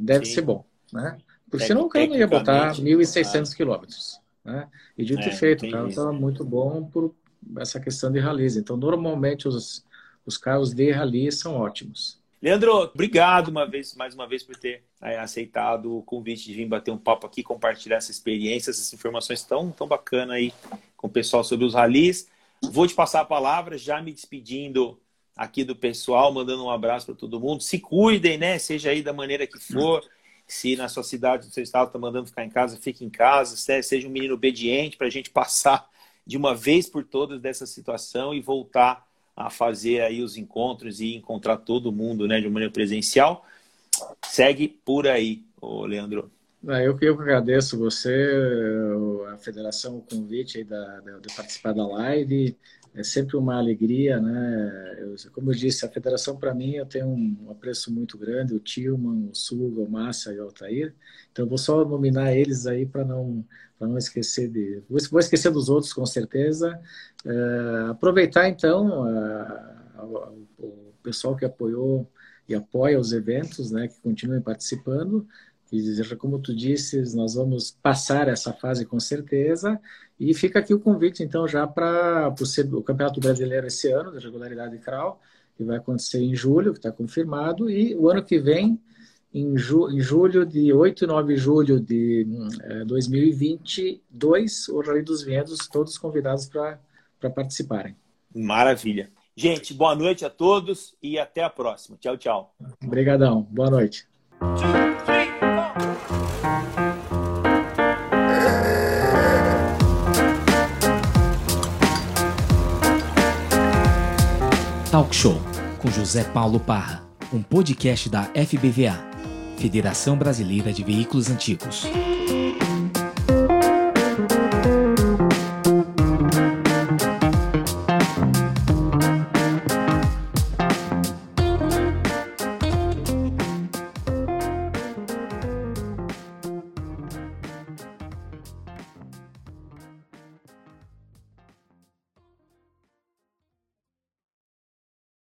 Deve Sim. ser bom, né? Porque senão o carro não ia botar 1.600 quilômetros. Né? E dito é, e feito, o carro estava muito bom por essa questão de rallies. Então, normalmente, os, os carros de rally são ótimos. Leandro, obrigado uma vez, mais uma vez por ter é, aceitado o convite de vir bater um papo aqui, compartilhar essa experiência, essas informações tão, tão bacanas aí com o pessoal sobre os ralis. Vou te passar a palavra, já me despedindo aqui do pessoal, mandando um abraço para todo mundo. Se cuidem, né? Seja aí da maneira que for. Se na sua cidade, no seu estado, está mandando ficar em casa, fique em casa. Seja um menino obediente para a gente (laughs) passar de uma vez por todas dessa situação e voltar a fazer aí os encontros e encontrar todo mundo, né, de maneira presencial. Segue por aí, Leandro. Ah, eu que agradeço você, a federação, o convite aí da, de participar da live é sempre uma alegria, né? Eu, como eu disse, a federação para mim eu tenho um apreço muito grande, o Tilman, o Suga, o Massa e o Altair. Então vou só nominar eles aí para não para não esquecer de vou, esquecer dos outros com certeza. É, aproveitar então a, a, o pessoal que apoiou e apoia os eventos, né? Que continuem participando. E, como tu disse, nós vamos passar essa fase com certeza. E fica aqui o convite, então, já para o Campeonato Brasileiro esse ano, da regularidade crawl, que vai acontecer em julho, que está confirmado, e o ano que vem, em, ju, em julho, de 8 e 9 de julho de é, 2022, o Rally dos Vinhedos, todos convidados para participarem. Maravilha. Gente, boa noite a todos e até a próxima. Tchau, tchau. Obrigadão. Boa noite. Talk Show com José Paulo Parra, um podcast da FBVA, Federação Brasileira de Veículos Antigos.